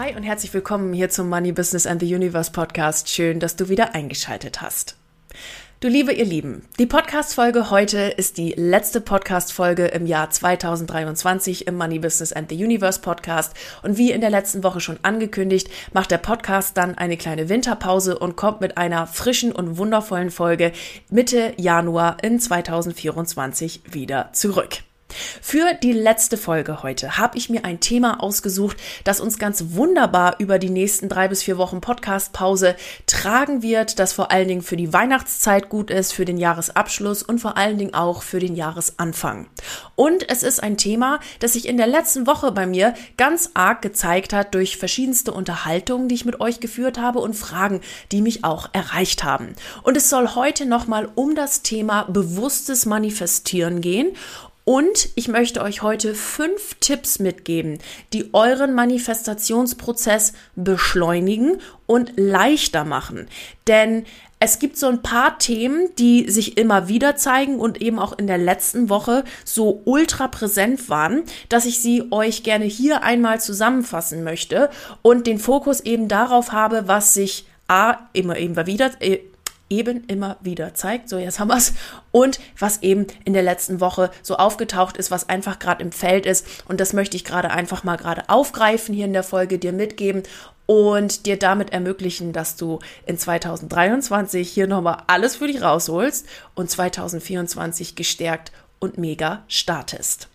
Hi und herzlich willkommen hier zum Money Business and the Universe Podcast. Schön, dass du wieder eingeschaltet hast. Du Liebe, ihr Lieben, die Podcast-Folge heute ist die letzte Podcast-Folge im Jahr 2023 im Money Business and the Universe Podcast. Und wie in der letzten Woche schon angekündigt, macht der Podcast dann eine kleine Winterpause und kommt mit einer frischen und wundervollen Folge Mitte Januar in 2024 wieder zurück. Für die letzte Folge heute habe ich mir ein Thema ausgesucht, das uns ganz wunderbar über die nächsten drei bis vier Wochen Podcast-Pause tragen wird, das vor allen Dingen für die Weihnachtszeit gut ist, für den Jahresabschluss und vor allen Dingen auch für den Jahresanfang. Und es ist ein Thema, das sich in der letzten Woche bei mir ganz arg gezeigt hat durch verschiedenste Unterhaltungen, die ich mit euch geführt habe und Fragen, die mich auch erreicht haben. Und es soll heute nochmal um das Thema bewusstes Manifestieren gehen und ich möchte euch heute fünf Tipps mitgeben, die euren Manifestationsprozess beschleunigen und leichter machen. Denn es gibt so ein paar Themen, die sich immer wieder zeigen und eben auch in der letzten Woche so ultra präsent waren, dass ich sie euch gerne hier einmal zusammenfassen möchte und den Fokus eben darauf habe, was sich A, immer eben wieder, äh, eben immer wieder zeigt. So, jetzt haben wir es. Und was eben in der letzten Woche so aufgetaucht ist, was einfach gerade im Feld ist. Und das möchte ich gerade einfach mal gerade aufgreifen hier in der Folge, dir mitgeben und dir damit ermöglichen, dass du in 2023 hier nochmal alles für dich rausholst und 2024 gestärkt und mega startest.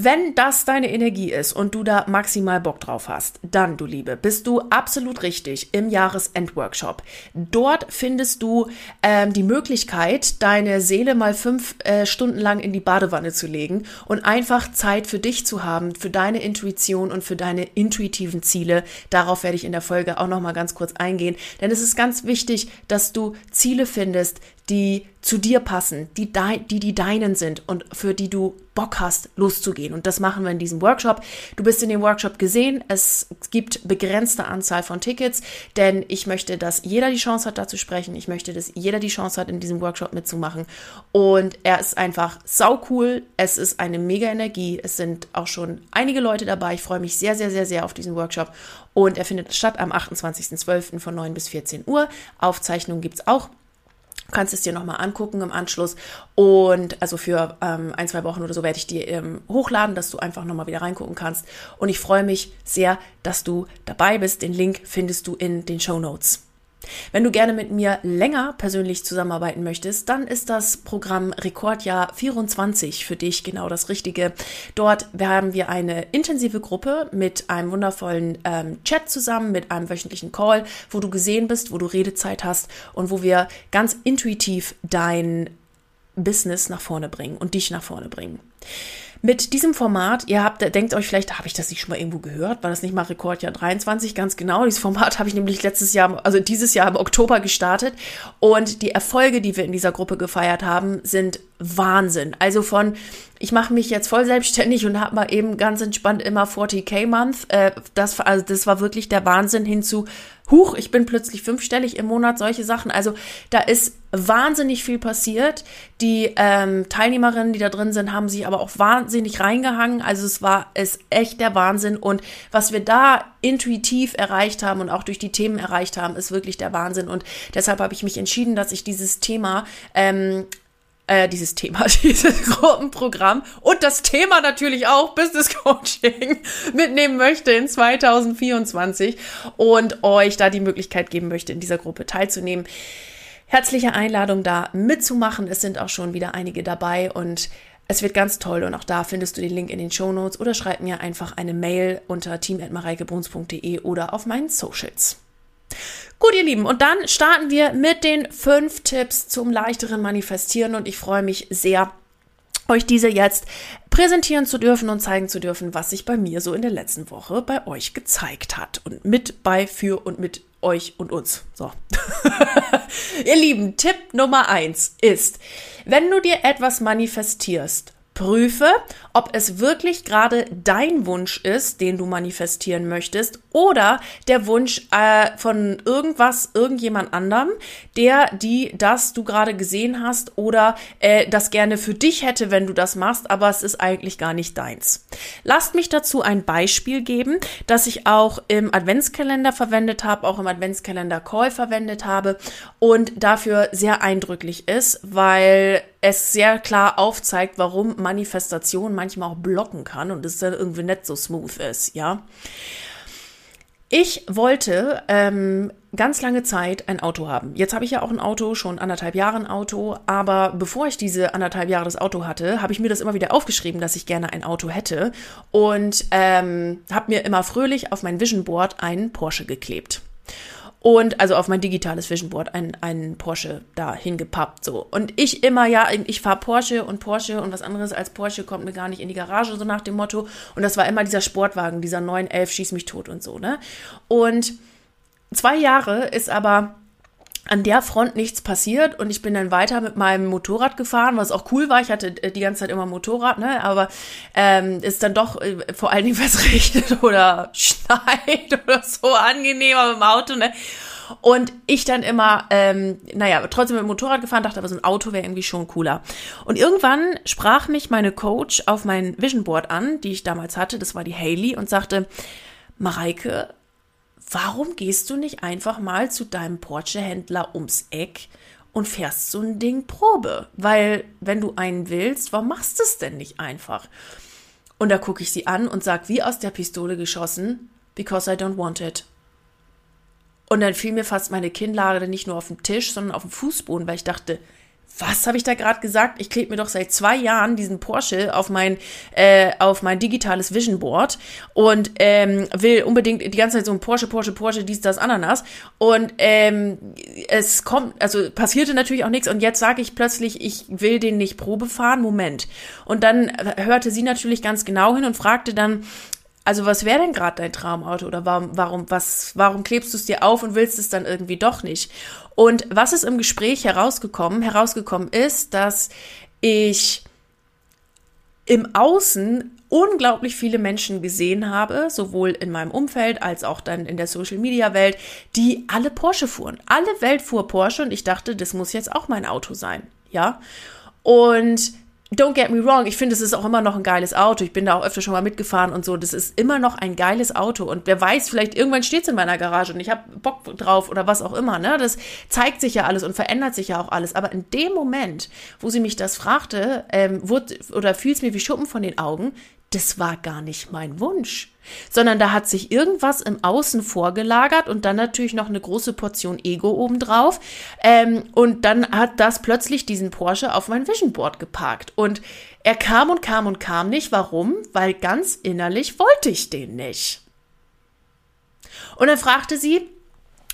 Wenn das deine Energie ist und du da maximal Bock drauf hast, dann, du Liebe, bist du absolut richtig im Jahresendworkshop. Dort findest du ähm, die Möglichkeit, deine Seele mal fünf äh, Stunden lang in die Badewanne zu legen und einfach Zeit für dich zu haben, für deine Intuition und für deine intuitiven Ziele. Darauf werde ich in der Folge auch noch mal ganz kurz eingehen, denn es ist ganz wichtig, dass du Ziele findest, die zu dir passen, die, die die deinen sind und für die du Bock hast, loszugehen. Und das machen wir in diesem Workshop. Du bist in dem Workshop gesehen. Es gibt begrenzte Anzahl von Tickets, denn ich möchte, dass jeder die Chance hat, da zu sprechen. Ich möchte, dass jeder die Chance hat, in diesem Workshop mitzumachen. Und er ist einfach sau cool. Es ist eine mega Energie. Es sind auch schon einige Leute dabei. Ich freue mich sehr, sehr, sehr, sehr auf diesen Workshop. Und er findet statt am 28.12. von 9 bis 14 Uhr. Aufzeichnungen gibt es auch. Du kannst es dir nochmal angucken im Anschluss. Und also für ähm, ein, zwei Wochen oder so werde ich dir ähm, hochladen, dass du einfach nochmal wieder reingucken kannst. Und ich freue mich sehr, dass du dabei bist. Den Link findest du in den Show Notes. Wenn du gerne mit mir länger persönlich zusammenarbeiten möchtest, dann ist das Programm Rekordjahr 24 für dich genau das Richtige. Dort haben wir eine intensive Gruppe mit einem wundervollen ähm, Chat zusammen, mit einem wöchentlichen Call, wo du gesehen bist, wo du Redezeit hast und wo wir ganz intuitiv dein Business nach vorne bringen und dich nach vorne bringen. Mit diesem Format, ihr habt, denkt euch vielleicht, habe ich das nicht schon mal irgendwo gehört? War das nicht mal Rekordjahr 23? Ganz genau. Dieses Format habe ich nämlich letztes Jahr, also dieses Jahr im Oktober gestartet. Und die Erfolge, die wir in dieser Gruppe gefeiert haben, sind Wahnsinn. Also von, ich mache mich jetzt voll selbstständig und habe mal eben ganz entspannt immer 40k Month. Äh, das, also das war wirklich der Wahnsinn hinzu. Huch, ich bin plötzlich fünfstellig im Monat, solche Sachen. Also da ist wahnsinnig viel passiert. Die ähm, Teilnehmerinnen, die da drin sind, haben sich aber auch wahnsinnig reingehangen. Also es war es echt der Wahnsinn. Und was wir da intuitiv erreicht haben und auch durch die Themen erreicht haben, ist wirklich der Wahnsinn. Und deshalb habe ich mich entschieden, dass ich dieses Thema ähm, äh, dieses Thema, dieses Gruppenprogramm und das Thema natürlich auch Business Coaching mitnehmen möchte in 2024 und euch da die Möglichkeit geben möchte, in dieser Gruppe teilzunehmen. Herzliche Einladung da mitzumachen. Es sind auch schon wieder einige dabei und es wird ganz toll und auch da findest du den Link in den Show Notes oder schreib mir einfach eine Mail unter team.mareikebruns.de oder auf meinen Socials. Gut, ihr Lieben, und dann starten wir mit den fünf Tipps zum leichteren Manifestieren und ich freue mich sehr, euch diese jetzt präsentieren zu dürfen und zeigen zu dürfen, was sich bei mir so in der letzten Woche bei euch gezeigt hat. Und mit, bei, für und mit euch und uns. So. Ihr Lieben, Tipp Nummer eins ist, wenn du dir etwas manifestierst, Prüfe, ob es wirklich gerade dein Wunsch ist, den du manifestieren möchtest, oder der Wunsch äh, von irgendwas, irgendjemand anderem, der, die, das du gerade gesehen hast oder äh, das gerne für dich hätte, wenn du das machst, aber es ist eigentlich gar nicht deins. Lasst mich dazu ein Beispiel geben, das ich auch im Adventskalender verwendet habe, auch im Adventskalender Call verwendet habe und dafür sehr eindrücklich ist, weil es sehr klar aufzeigt, warum Manifestation manchmal auch blocken kann und es dann irgendwie nicht so smooth ist, ja. Ich wollte ähm, ganz lange Zeit ein Auto haben. Jetzt habe ich ja auch ein Auto, schon anderthalb Jahre ein Auto, aber bevor ich diese anderthalb Jahre das Auto hatte, habe ich mir das immer wieder aufgeschrieben, dass ich gerne ein Auto hätte und ähm, habe mir immer fröhlich auf mein Vision Board einen Porsche geklebt und also auf mein digitales Vision Board ein, ein Porsche da hingepappt so. Und ich immer ja ich fahre Porsche und Porsche und was anderes als Porsche kommt mir gar nicht in die Garage so nach dem Motto. Und das war immer dieser Sportwagen dieser 911 schieß mich tot und so ne? Und zwei Jahre ist aber an der Front nichts passiert und ich bin dann weiter mit meinem Motorrad gefahren, was auch cool war. Ich hatte äh, die ganze Zeit immer Motorrad, ne? Aber ähm, ist dann doch äh, vor allen Dingen, was regnet oder schneit oder so angenehmer im Auto, ne? Und ich dann immer, ähm, naja, trotzdem mit dem Motorrad gefahren, dachte aber, so ein Auto wäre irgendwie schon cooler. Und irgendwann sprach mich meine Coach auf mein Vision Board an, die ich damals hatte, das war die Haley, und sagte, Mareike, warum gehst du nicht einfach mal zu deinem Porsche-Händler ums Eck und fährst so ein Ding Probe? Weil, wenn du einen willst, warum machst du es denn nicht einfach? Und da gucke ich sie an und sage, wie aus der Pistole geschossen, because I don't want it. Und dann fiel mir fast meine Kinnlade nicht nur auf den Tisch, sondern auf den Fußboden, weil ich dachte, was habe ich da gerade gesagt? Ich klebe mir doch seit zwei Jahren diesen Porsche auf mein, äh, auf mein digitales Vision Board und ähm, will unbedingt die ganze Zeit so ein Porsche, Porsche, Porsche, dies, das, Ananas. Und ähm, es kommt, also passierte natürlich auch nichts. Und jetzt sage ich plötzlich, ich will den nicht Probe fahren. Moment. Und dann hörte sie natürlich ganz genau hin und fragte dann, also was wäre denn gerade dein Traumauto oder warum, warum, was, warum klebst du es dir auf und willst es dann irgendwie doch nicht? Und was ist im Gespräch herausgekommen? Herausgekommen ist, dass ich im Außen unglaublich viele Menschen gesehen habe, sowohl in meinem Umfeld als auch dann in der Social Media Welt, die alle Porsche fuhren. Alle Welt fuhr Porsche und ich dachte, das muss jetzt auch mein Auto sein. Ja. Und Don't get me wrong, ich finde, es ist auch immer noch ein geiles Auto. Ich bin da auch öfter schon mal mitgefahren und so. Das ist immer noch ein geiles Auto. Und wer weiß, vielleicht irgendwann steht es in meiner Garage und ich habe Bock drauf oder was auch immer. Ne? Das zeigt sich ja alles und verändert sich ja auch alles. Aber in dem Moment, wo sie mich das fragte, ähm, wurde, oder fiel es mir wie Schuppen von den Augen, das war gar nicht mein Wunsch, sondern da hat sich irgendwas im Außen vorgelagert und dann natürlich noch eine große Portion Ego obendrauf. Ähm, und dann hat das plötzlich diesen Porsche auf mein Vision Board geparkt. Und er kam und kam und kam nicht. Warum? Weil ganz innerlich wollte ich den nicht. Und dann fragte sie,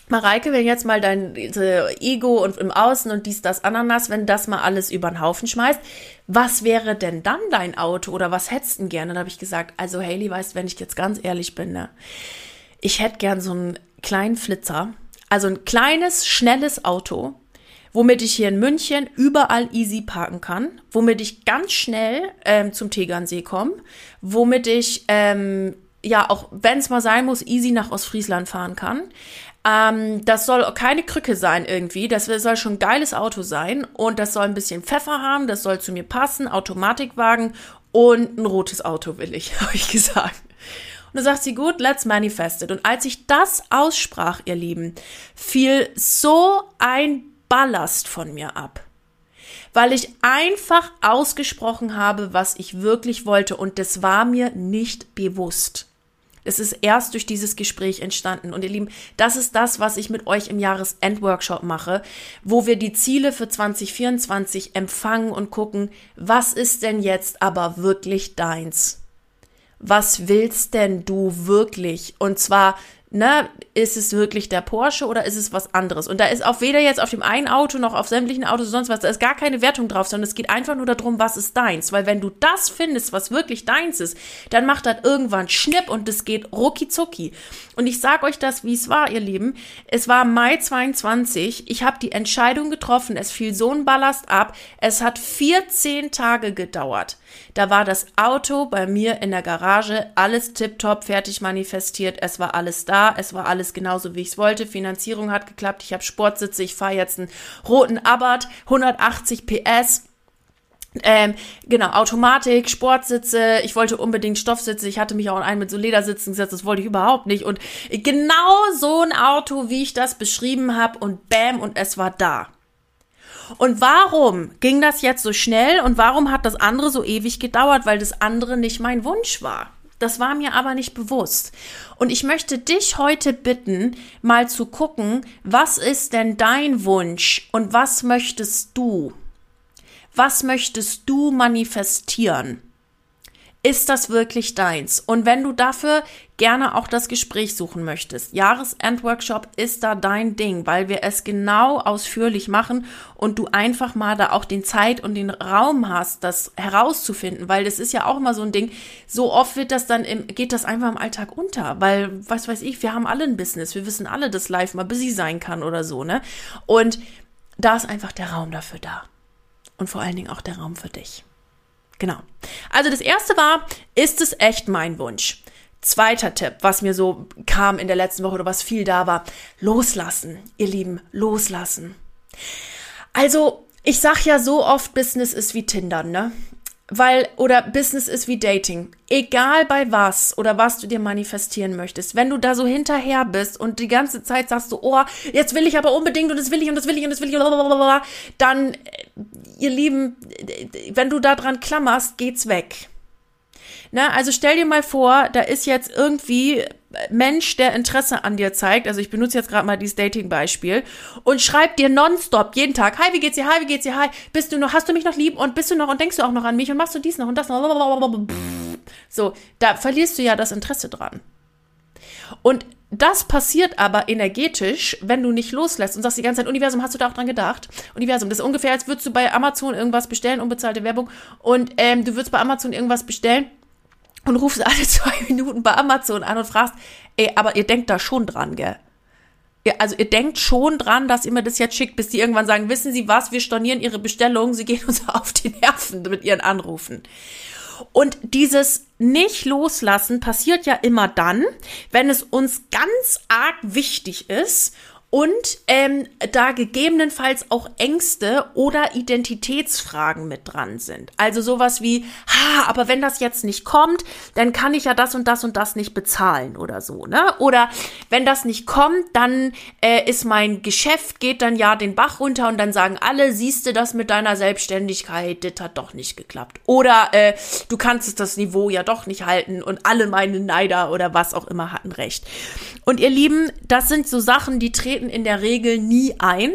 Mareike, wenn jetzt mal dein Ego und im Außen und dies, das, Ananas, wenn das mal alles über den Haufen schmeißt, was wäre denn dann dein Auto oder was hättest du gerne? Dann habe ich gesagt, also Haley, weißt, wenn ich jetzt ganz ehrlich bin, ne, ich hätte gern so einen kleinen Flitzer, also ein kleines, schnelles Auto, womit ich hier in München überall easy parken kann, womit ich ganz schnell ähm, zum Tegernsee komme, womit ich ähm, ja auch, wenn es mal sein muss, easy nach Ostfriesland fahren kann. Ähm, das soll keine Krücke sein irgendwie. Das soll schon ein geiles Auto sein. Und das soll ein bisschen Pfeffer haben. Das soll zu mir passen. Automatikwagen und ein rotes Auto will ich, habe ich gesagt. Und dann sagt sie, gut, let's manifest it. Und als ich das aussprach, ihr Lieben, fiel so ein Ballast von mir ab. Weil ich einfach ausgesprochen habe, was ich wirklich wollte. Und das war mir nicht bewusst. Es ist erst durch dieses Gespräch entstanden. Und ihr Lieben, das ist das, was ich mit euch im Jahresendworkshop mache, wo wir die Ziele für 2024 empfangen und gucken, was ist denn jetzt aber wirklich deins? Was willst denn du wirklich? Und zwar ne, ist es wirklich der Porsche oder ist es was anderes? Und da ist auch weder jetzt auf dem einen Auto noch auf sämtlichen Autos sonst was, da ist gar keine Wertung drauf, sondern es geht einfach nur darum, was ist deins. Weil wenn du das findest, was wirklich deins ist, dann macht das irgendwann Schnipp und es geht rucki. Und ich sag euch das, wie es war, ihr Lieben. Es war Mai 22. Ich habe die Entscheidung getroffen. Es fiel so ein Ballast ab. Es hat 14 Tage gedauert. Da war das Auto bei mir in der Garage, alles tiptop, fertig manifestiert. Es war alles da. Es war alles genauso, wie ich es wollte. Finanzierung hat geklappt. Ich habe Sportsitze. Ich fahre jetzt einen roten Abarth, 180 PS. Ähm, genau, Automatik, Sportsitze, ich wollte unbedingt Stoffsitze, ich hatte mich auch in einen mit so Ledersitzen gesetzt, das wollte ich überhaupt nicht. Und genau so ein Auto, wie ich das beschrieben habe, und bam, und es war da. Und warum ging das jetzt so schnell und warum hat das andere so ewig gedauert? Weil das andere nicht mein Wunsch war. Das war mir aber nicht bewusst. Und ich möchte dich heute bitten, mal zu gucken, was ist denn dein Wunsch und was möchtest du? Was möchtest du manifestieren? Ist das wirklich deins? Und wenn du dafür gerne auch das Gespräch suchen möchtest, Jahresendworkshop ist da dein Ding, weil wir es genau ausführlich machen und du einfach mal da auch den Zeit und den Raum hast, das herauszufinden, weil das ist ja auch immer so ein Ding. So oft wird das dann im, geht das einfach im Alltag unter, weil, was weiß ich, wir haben alle ein Business, wir wissen alle, dass live mal busy sein kann oder so, ne? Und da ist einfach der Raum dafür da. Und vor allen Dingen auch der Raum für dich. Genau. Also das erste war, ist es echt mein Wunsch? Zweiter Tipp, was mir so kam in der letzten Woche oder was viel da war, loslassen, ihr Lieben, loslassen. Also, ich sag ja so oft, Business ist wie Tinder, ne? Weil, oder Business ist wie Dating. Egal bei was oder was du dir manifestieren möchtest. Wenn du da so hinterher bist und die ganze Zeit sagst du, oh, jetzt will ich aber unbedingt und das will ich und das will ich und das will ich, dann, ihr Lieben, wenn du da dran klammerst, geht's weg. Na, also stell dir mal vor, da ist jetzt irgendwie Mensch, der Interesse an dir zeigt, also ich benutze jetzt gerade mal dieses Dating-Beispiel, und schreibt dir nonstop jeden Tag, hi, wie geht's dir, hi, wie geht's dir, hi, bist du noch, hast du mich noch lieb und bist du noch und denkst du auch noch an mich und machst du dies noch und das noch, so, da verlierst du ja das Interesse dran. Und das passiert aber energetisch, wenn du nicht loslässt und sagst die ganze Zeit, Universum, hast du da auch dran gedacht? Universum, das ist ungefähr, als würdest du bei Amazon irgendwas bestellen, unbezahlte Werbung, und ähm, du würdest bei Amazon irgendwas bestellen und rufst alle zwei Minuten bei Amazon an und fragst, ey, aber ihr denkt da schon dran, gell? Ihr, also ihr denkt schon dran, dass ihr mir das jetzt schickt, bis die irgendwann sagen, wissen Sie was, wir stornieren Ihre Bestellung, Sie gehen uns auf die Nerven mit Ihren Anrufen. Und dieses nicht loslassen passiert ja immer dann, wenn es uns ganz arg wichtig ist und ähm, da gegebenenfalls auch Ängste oder Identitätsfragen mit dran sind. Also sowas wie, ha, aber wenn das jetzt nicht kommt, dann kann ich ja das und das und das nicht bezahlen oder so, ne? Oder wenn das nicht kommt, dann äh, ist mein Geschäft, geht dann ja den Bach runter und dann sagen alle, siehst du das mit deiner Selbstständigkeit, das hat doch nicht geklappt. Oder äh, du kannst es das Niveau ja doch nicht halten und alle meine Neider oder was auch immer hatten recht. Und ihr Lieben, das sind so Sachen, die treten treten in der Regel nie ein,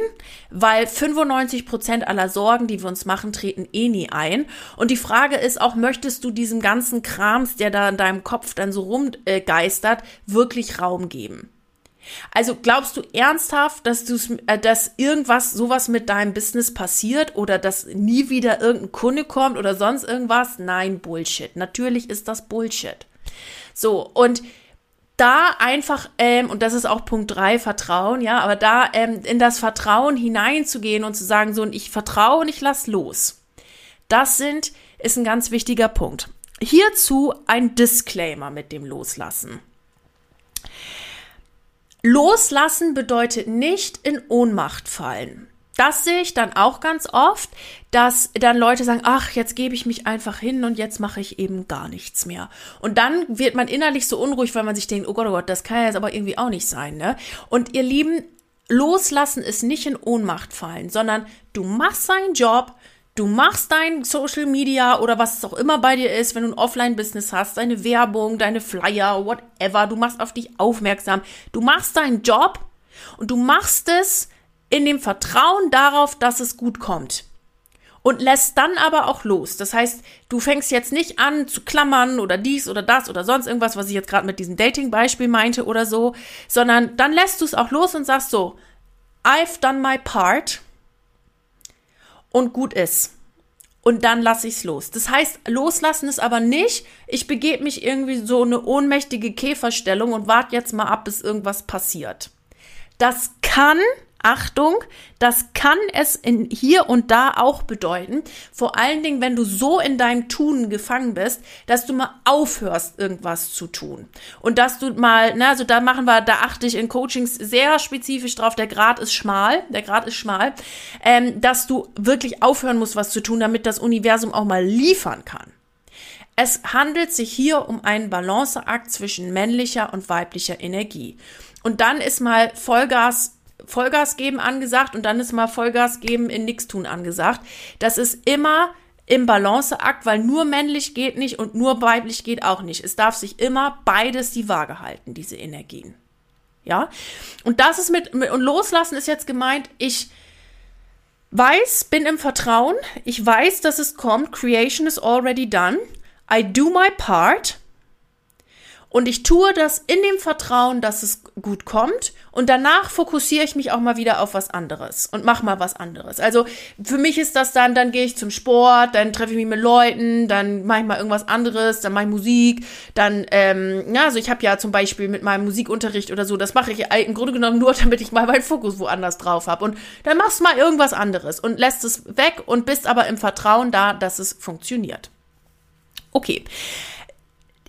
weil 95 Prozent aller Sorgen, die wir uns machen, treten eh nie ein. Und die Frage ist auch, möchtest du diesem ganzen Krams, der da in deinem Kopf dann so rumgeistert, wirklich Raum geben? Also glaubst du ernsthaft, dass du äh, dass irgendwas sowas mit deinem Business passiert oder dass nie wieder irgendein Kunde kommt oder sonst irgendwas? Nein, Bullshit. Natürlich ist das Bullshit. So und da einfach, ähm, und das ist auch Punkt drei Vertrauen, ja, aber da ähm, in das Vertrauen hineinzugehen und zu sagen, so, und ich vertraue und ich lass los. Das sind, ist ein ganz wichtiger Punkt. Hierzu ein Disclaimer mit dem Loslassen. Loslassen bedeutet nicht in Ohnmacht fallen das sehe ich dann auch ganz oft, dass dann Leute sagen, ach, jetzt gebe ich mich einfach hin und jetzt mache ich eben gar nichts mehr. Und dann wird man innerlich so unruhig, weil man sich denkt, oh Gott, oh Gott, das kann ja jetzt aber irgendwie auch nicht sein, ne? Und ihr Lieben, loslassen ist nicht in Ohnmacht fallen, sondern du machst deinen Job, du machst dein Social Media oder was es auch immer bei dir ist, wenn du ein Offline-Business hast, deine Werbung, deine Flyer, whatever, du machst auf dich aufmerksam, du machst deinen Job und du machst es in dem Vertrauen darauf, dass es gut kommt. und lässt dann aber auch los. Das heißt, du fängst jetzt nicht an zu klammern oder dies oder das oder sonst irgendwas, was ich jetzt gerade mit diesem Dating-Beispiel meinte oder so, sondern dann lässt du es auch los und sagst so, I've done my part und gut ist. Und dann lasse ich es los. Das heißt, loslassen ist aber nicht, ich begebe mich irgendwie so eine ohnmächtige Käferstellung und warte jetzt mal ab, bis irgendwas passiert. Das kann Achtung, das kann es in hier und da auch bedeuten. Vor allen Dingen, wenn du so in deinem Tun gefangen bist, dass du mal aufhörst, irgendwas zu tun. Und dass du mal, na, also da machen wir, da achte ich in Coachings sehr spezifisch drauf, der Grad ist schmal, der Grad ist schmal, ähm, dass du wirklich aufhören musst, was zu tun, damit das Universum auch mal liefern kann. Es handelt sich hier um einen Balanceakt zwischen männlicher und weiblicher Energie. Und dann ist mal Vollgas Vollgas geben angesagt und dann ist mal Vollgas geben in nix tun angesagt. Das ist immer im Balanceakt, weil nur männlich geht nicht und nur weiblich geht auch nicht. Es darf sich immer beides die Waage halten, diese Energien. Ja? Und das ist mit, mit und loslassen ist jetzt gemeint, ich weiß, bin im Vertrauen, ich weiß, dass es kommt, creation is already done. I do my part und ich tue das in dem Vertrauen, dass es gut kommt. Und danach fokussiere ich mich auch mal wieder auf was anderes und mache mal was anderes. Also für mich ist das dann, dann gehe ich zum Sport, dann treffe ich mich mit Leuten, dann mache ich mal irgendwas anderes, dann mache ich Musik, dann, ähm, ja, also ich habe ja zum Beispiel mit meinem Musikunterricht oder so, das mache ich im Grunde genommen nur, damit ich mal meinen Fokus woanders drauf habe. Und dann machst du mal irgendwas anderes und lässt es weg und bist aber im Vertrauen da, dass es funktioniert. Okay.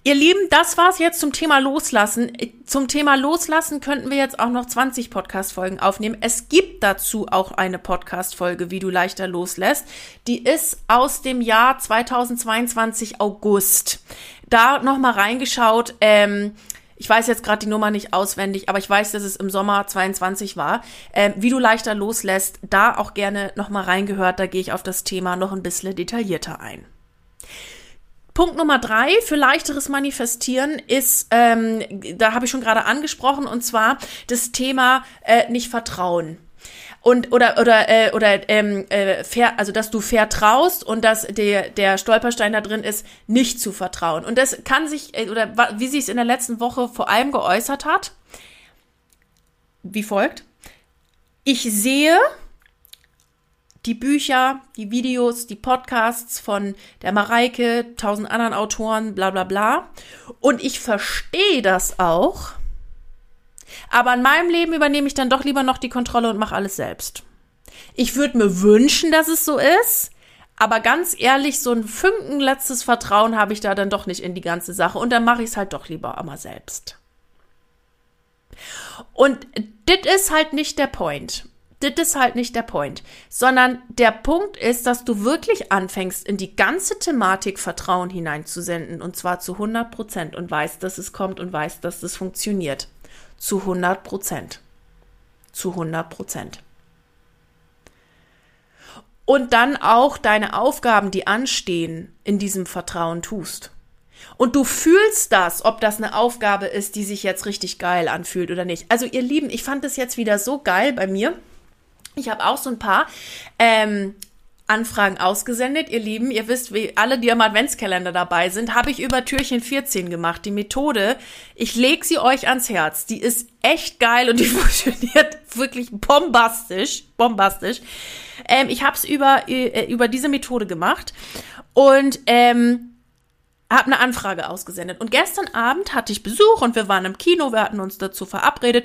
Ihr Lieben, das war's jetzt zum Thema Loslassen. Zum Thema Loslassen könnten wir jetzt auch noch 20 Podcast-Folgen aufnehmen. Es gibt dazu auch eine Podcast-Folge, wie du leichter loslässt. Die ist aus dem Jahr 2022 August. Da nochmal reingeschaut. Ähm, ich weiß jetzt gerade die Nummer nicht auswendig, aber ich weiß, dass es im Sommer 22 war. Ähm, wie du leichter loslässt, da auch gerne nochmal reingehört. Da gehe ich auf das Thema noch ein bisschen detaillierter ein. Punkt Nummer drei für leichteres Manifestieren ist, ähm, da habe ich schon gerade angesprochen, und zwar das Thema äh, nicht Vertrauen und oder oder äh, oder ähm, äh, fair, also dass du vertraust und dass der der Stolperstein da drin ist, nicht zu vertrauen. Und das kann sich äh, oder wie sich es in der letzten Woche vor allem geäußert hat, wie folgt: Ich sehe die Bücher, die Videos, die Podcasts von der Mareike, tausend anderen Autoren, bla bla bla. Und ich verstehe das auch. Aber in meinem Leben übernehme ich dann doch lieber noch die Kontrolle und mache alles selbst. Ich würde mir wünschen, dass es so ist. Aber ganz ehrlich, so ein Funken letztes Vertrauen habe ich da dann doch nicht in die ganze Sache. Und dann mache ich es halt doch lieber einmal selbst. Und das ist halt nicht der Point das ist halt nicht der Point, sondern der Punkt ist, dass du wirklich anfängst, in die ganze Thematik Vertrauen hineinzusenden und zwar zu 100 Prozent und weißt, dass es kommt und weißt, dass es funktioniert. Zu 100 Prozent. Zu 100 Prozent. Und dann auch deine Aufgaben, die anstehen, in diesem Vertrauen tust. Und du fühlst das, ob das eine Aufgabe ist, die sich jetzt richtig geil anfühlt oder nicht. Also ihr Lieben, ich fand es jetzt wieder so geil bei mir ich habe auch so ein paar ähm, Anfragen ausgesendet, ihr Lieben. Ihr wisst, wie alle, die am Adventskalender dabei sind, habe ich über Türchen 14 gemacht. Die Methode, ich lege sie euch ans Herz. Die ist echt geil und die funktioniert wirklich bombastisch. Bombastisch. Ähm, ich habe es über, äh, über diese Methode gemacht und ähm, habe eine Anfrage ausgesendet. Und gestern Abend hatte ich Besuch und wir waren im Kino, wir hatten uns dazu verabredet.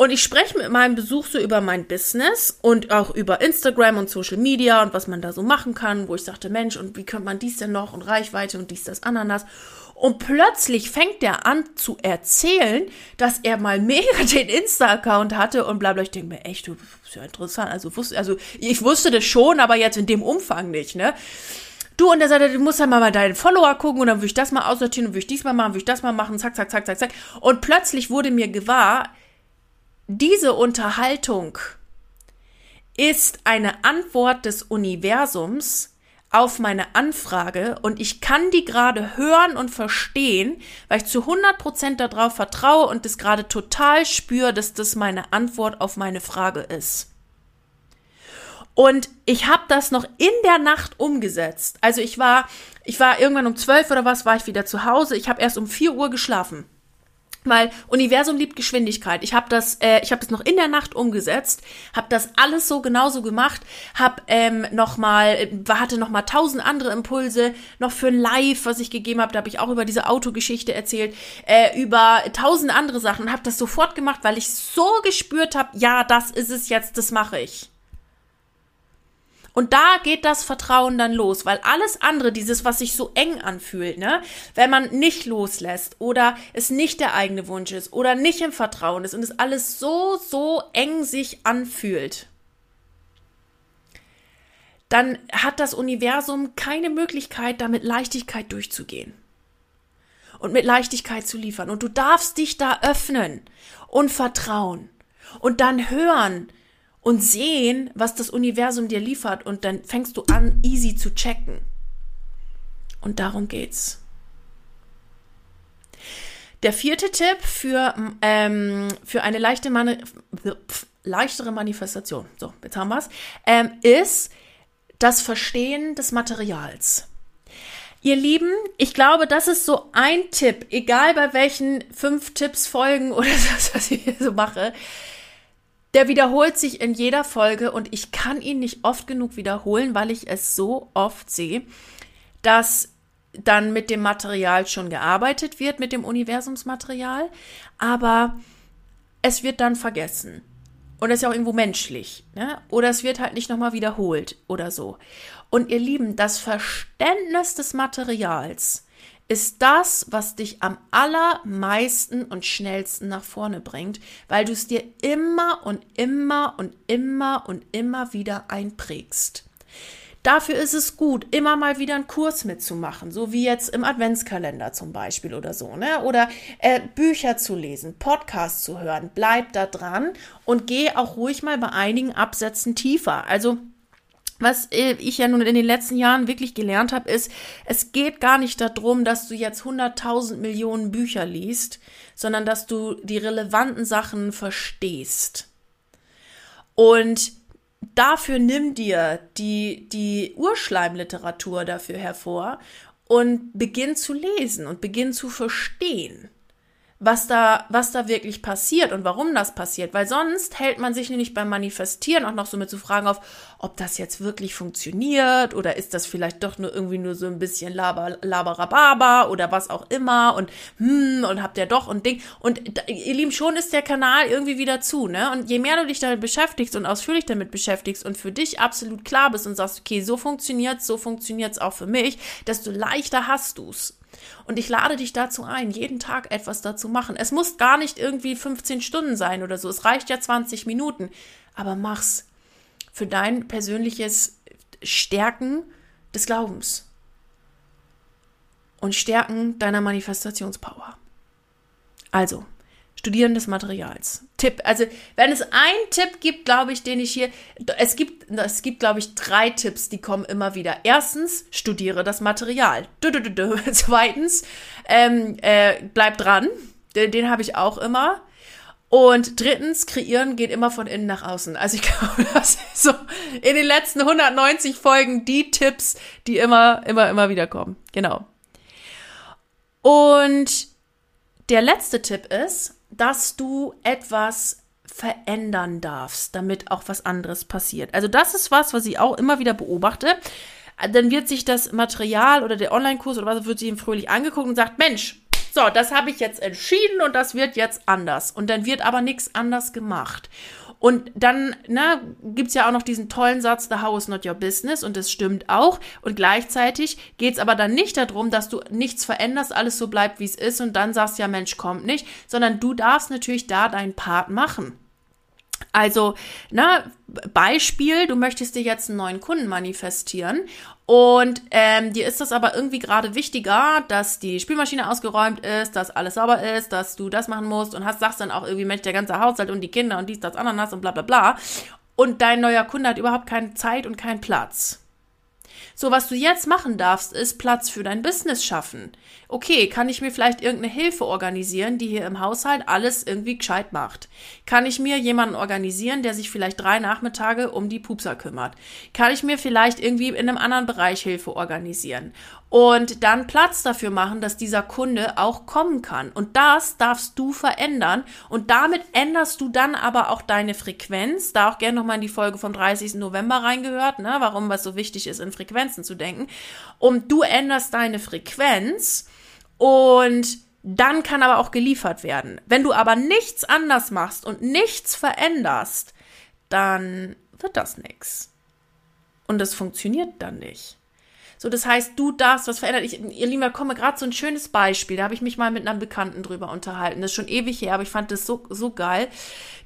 Und ich spreche mit meinem Besuch so über mein Business und auch über Instagram und Social Media und was man da so machen kann, wo ich sagte, Mensch, und wie könnte man dies denn noch und Reichweite und dies, das, Ananas. Und plötzlich fängt er an zu erzählen, dass er mal mega den Insta-Account hatte und bla bla. Ich denke mir, echt, du, ist ja interessant. Also, wusste, also ich wusste das schon, aber jetzt in dem Umfang nicht, ne? Du, und er sagte, du musst halt mal deinen Follower gucken und dann würde ich das mal aussortieren und würde ich diesmal machen, würde ich das mal machen, zack, zack, zack, zack, zack. Und plötzlich wurde mir gewahr, diese Unterhaltung ist eine Antwort des Universums auf meine Anfrage und ich kann die gerade hören und verstehen, weil ich zu 100% darauf vertraue und das gerade total spüre, dass das meine Antwort auf meine Frage ist. Und ich habe das noch in der Nacht umgesetzt. Also ich war, ich war irgendwann um zwölf oder was, war ich wieder zu Hause. Ich habe erst um vier Uhr geschlafen weil Universum liebt Geschwindigkeit. Ich habe das, äh, ich habe das noch in der Nacht umgesetzt, habe das alles so genauso gemacht, habe ähm, noch mal, äh, hatte noch mal tausend andere Impulse, noch für ein Live, was ich gegeben habe, da habe ich auch über diese Autogeschichte erzählt, äh, über tausend andere Sachen, habe das sofort gemacht, weil ich so gespürt habe, ja, das ist es jetzt, das mache ich. Und da geht das Vertrauen dann los, weil alles andere, dieses, was sich so eng anfühlt, ne, wenn man nicht loslässt oder es nicht der eigene Wunsch ist oder nicht im Vertrauen ist und es alles so, so eng sich anfühlt, dann hat das Universum keine Möglichkeit, da mit Leichtigkeit durchzugehen und mit Leichtigkeit zu liefern. Und du darfst dich da öffnen und vertrauen und dann hören, und sehen, was das Universum dir liefert und dann fängst du an, easy zu checken. Und darum geht's. Der vierte Tipp für, ähm, für eine leichte Mani leichtere Manifestation, so, jetzt haben wir's, ähm, ist das Verstehen des Materials. Ihr Lieben, ich glaube, das ist so ein Tipp, egal bei welchen fünf Tipps folgen oder das, was ich hier so mache der wiederholt sich in jeder Folge und ich kann ihn nicht oft genug wiederholen, weil ich es so oft sehe, dass dann mit dem Material schon gearbeitet wird, mit dem Universumsmaterial, aber es wird dann vergessen. Und das ist ja auch irgendwo menschlich. Ne? Oder es wird halt nicht nochmal wiederholt oder so. Und ihr Lieben, das Verständnis des Materials ist das, was dich am allermeisten und schnellsten nach vorne bringt, weil du es dir immer und immer und immer und immer wieder einprägst. Dafür ist es gut, immer mal wieder einen Kurs mitzumachen, so wie jetzt im Adventskalender zum Beispiel oder so, ne? Oder äh, Bücher zu lesen, Podcasts zu hören. Bleib da dran und geh auch ruhig mal bei einigen Absätzen tiefer. Also was äh, ich ja nun in den letzten Jahren wirklich gelernt habe, ist, es geht gar nicht darum, dass du jetzt 100.000 Millionen Bücher liest, sondern dass du die relevanten Sachen verstehst. Und dafür nimm dir die, die Urschleimliteratur dafür hervor und beginn zu lesen und beginn zu verstehen was da, was da wirklich passiert und warum das passiert. Weil sonst hält man sich nämlich beim Manifestieren auch noch so mit so Fragen auf, ob das jetzt wirklich funktioniert oder ist das vielleicht doch nur irgendwie nur so ein bisschen Laber, Laberababa oder was auch immer und hm, und habt ihr doch und Ding. Und ihr Lieben, schon ist der Kanal irgendwie wieder zu, ne? Und je mehr du dich damit beschäftigst und ausführlich damit beschäftigst und für dich absolut klar bist und sagst, okay, so funktioniert's, so funktioniert's auch für mich, desto leichter hast du's. Und ich lade dich dazu ein, jeden Tag etwas dazu machen. Es muss gar nicht irgendwie 15 Stunden sein oder so. Es reicht ja 20 Minuten. Aber mach's für dein persönliches Stärken des Glaubens und Stärken deiner Manifestationspower. Also, Studieren des Materials. Tipp. Also, wenn es einen Tipp gibt, glaube ich, den ich hier, es gibt, es gibt, glaube ich, drei Tipps, die kommen immer wieder. Erstens, studiere das Material. Du, du, du, Zweitens, ähm, äh, bleib dran. Den, den habe ich auch immer. Und drittens, kreieren geht immer von innen nach außen. Also ich glaube, das ist so in den letzten 190 Folgen die Tipps, die immer, immer, immer wieder kommen. Genau. Und der letzte Tipp ist, dass du etwas verändern darfst, damit auch was anderes passiert. Also das ist was, was ich auch immer wieder beobachte. Dann wird sich das Material oder der Online-Kurs oder was wird sich ihm fröhlich angeguckt und sagt, Mensch, so, das habe ich jetzt entschieden und das wird jetzt anders. Und dann wird aber nichts anders gemacht. Und dann ne, gibt ja auch noch diesen tollen Satz, The House not your business und das stimmt auch. Und gleichzeitig geht es aber dann nicht darum, dass du nichts veränderst, alles so bleibt, wie es ist und dann sagst, ja Mensch, kommt nicht, sondern du darfst natürlich da deinen Part machen. Also, na, Beispiel, du möchtest dir jetzt einen neuen Kunden manifestieren und ähm, dir ist das aber irgendwie gerade wichtiger, dass die Spülmaschine ausgeräumt ist, dass alles sauber ist, dass du das machen musst und hast, sagst dann auch irgendwie, Mensch, der ganze Haushalt und die Kinder und dies, das, Ananas und bla bla bla. Und dein neuer Kunde hat überhaupt keine Zeit und keinen Platz. So, was du jetzt machen darfst, ist Platz für dein Business schaffen. Okay, kann ich mir vielleicht irgendeine Hilfe organisieren, die hier im Haushalt alles irgendwie gescheit macht? Kann ich mir jemanden organisieren, der sich vielleicht drei Nachmittage um die Pupser kümmert? Kann ich mir vielleicht irgendwie in einem anderen Bereich Hilfe organisieren? und dann Platz dafür machen, dass dieser Kunde auch kommen kann. Und das darfst du verändern und damit änderst du dann aber auch deine Frequenz. Da auch gerne nochmal in die Folge vom 30. November reingehört, ne, warum was so wichtig ist, in Frequenzen zu denken. Und du änderst deine Frequenz und dann kann aber auch geliefert werden. Wenn du aber nichts anders machst und nichts veränderst, dann wird das nichts. Und das funktioniert dann nicht. So, das heißt, du darfst was verändern. Ich, ihr Lieben, da komme gerade so ein schönes Beispiel. Da habe ich mich mal mit einer Bekannten drüber unterhalten. Das ist schon ewig her, aber ich fand das so, so geil.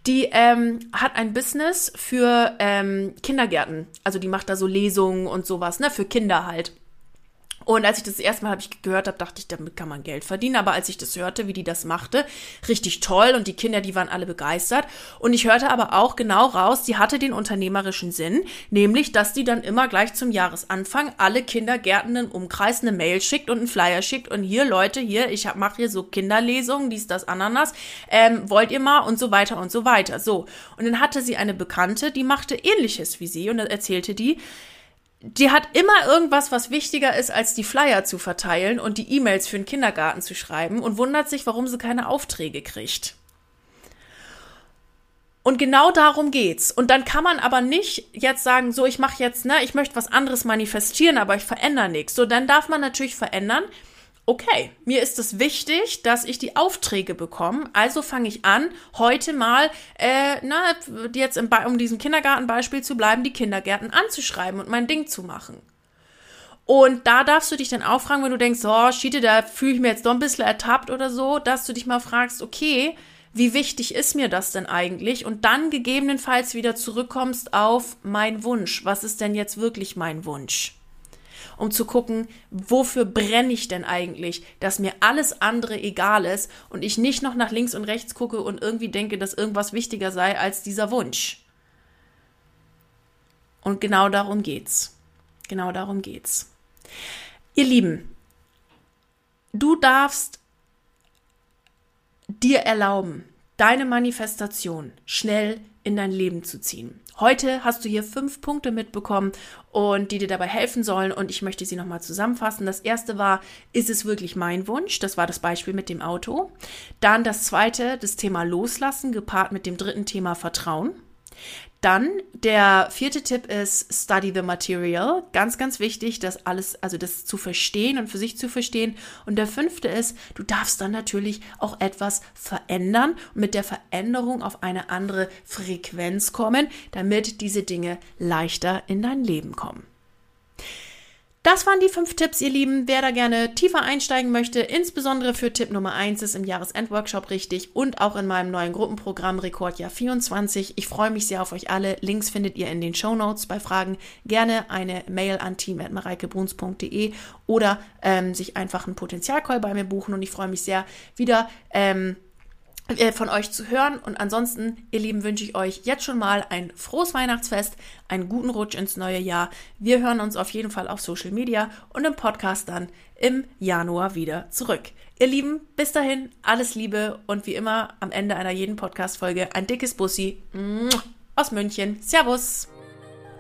Die ähm, hat ein Business für ähm, Kindergärten. Also die macht da so Lesungen und sowas, ne, für Kinder halt. Und als ich das, das erste Mal habe ich gehört habe, dachte ich, damit kann man Geld verdienen. Aber als ich das hörte, wie die das machte, richtig toll. Und die Kinder, die waren alle begeistert. Und ich hörte aber auch genau raus, die hatte den unternehmerischen Sinn, nämlich, dass die dann immer gleich zum Jahresanfang alle Kindergärten im Umkreis eine Mail schickt und einen Flyer schickt. Und hier, Leute, hier, ich mache hier so Kinderlesungen, dies, das, Ananas. Ähm, wollt ihr mal? Und so weiter und so weiter. So. Und dann hatte sie eine Bekannte, die machte ähnliches wie sie. Und erzählte die, die hat immer irgendwas, was wichtiger ist, als die Flyer zu verteilen und die E-Mails für den Kindergarten zu schreiben und wundert sich, warum sie keine Aufträge kriegt. Und genau darum geht's. Und dann kann man aber nicht jetzt sagen, so ich mache jetzt, ne, ich möchte was anderes manifestieren, aber ich verändere nichts. So, dann darf man natürlich verändern, okay, mir ist es wichtig, dass ich die Aufträge bekomme. Also fange ich an, heute mal, äh, na, jetzt im, um diesem Kindergartenbeispiel zu bleiben, die Kindergärten anzuschreiben und mein Ding zu machen. Und da darfst du dich dann auch fragen, wenn du denkst, oh, Schiete, da fühle ich mir jetzt doch ein bisschen ertappt oder so, dass du dich mal fragst, okay, wie wichtig ist mir das denn eigentlich? Und dann gegebenenfalls wieder zurückkommst auf mein Wunsch. Was ist denn jetzt wirklich mein Wunsch? Um zu gucken, wofür brenne ich denn eigentlich, dass mir alles andere egal ist und ich nicht noch nach links und rechts gucke und irgendwie denke, dass irgendwas wichtiger sei als dieser Wunsch. Und genau darum geht's. Genau darum geht's. Ihr Lieben, du darfst dir erlauben, deine Manifestation schnell in dein Leben zu ziehen. Heute hast du hier fünf Punkte mitbekommen und die dir dabei helfen sollen und ich möchte sie nochmal zusammenfassen. Das erste war, ist es wirklich mein Wunsch? Das war das Beispiel mit dem Auto. Dann das zweite, das Thema Loslassen, gepaart mit dem dritten Thema Vertrauen. Dann der vierte Tipp ist Study the Material. Ganz, ganz wichtig, das alles, also das zu verstehen und für sich zu verstehen. Und der fünfte ist, du darfst dann natürlich auch etwas verändern und mit der Veränderung auf eine andere Frequenz kommen, damit diese Dinge leichter in dein Leben kommen. Das waren die fünf Tipps, ihr Lieben. Wer da gerne tiefer einsteigen möchte, insbesondere für Tipp Nummer eins ist im Jahresendworkshop richtig und auch in meinem neuen Gruppenprogramm Rekordjahr 24. Ich freue mich sehr auf euch alle. Links findet ihr in den Show Notes. Bei Fragen gerne eine Mail an team.mareikebruns.de oder ähm, sich einfach einen Potenzialcall bei mir buchen. Und ich freue mich sehr, wieder ähm, äh, von euch zu hören. Und ansonsten, ihr Lieben, wünsche ich euch jetzt schon mal ein frohes Weihnachtsfest, einen guten Rutsch ins neue Jahr. Wir hören uns auf jeden Fall auf Social Media und im Podcast dann im Januar wieder zurück. Ihr Lieben, bis dahin, alles Liebe und wie immer am Ende einer jeden Podcast-Folge ein dickes Bussi aus München. Servus!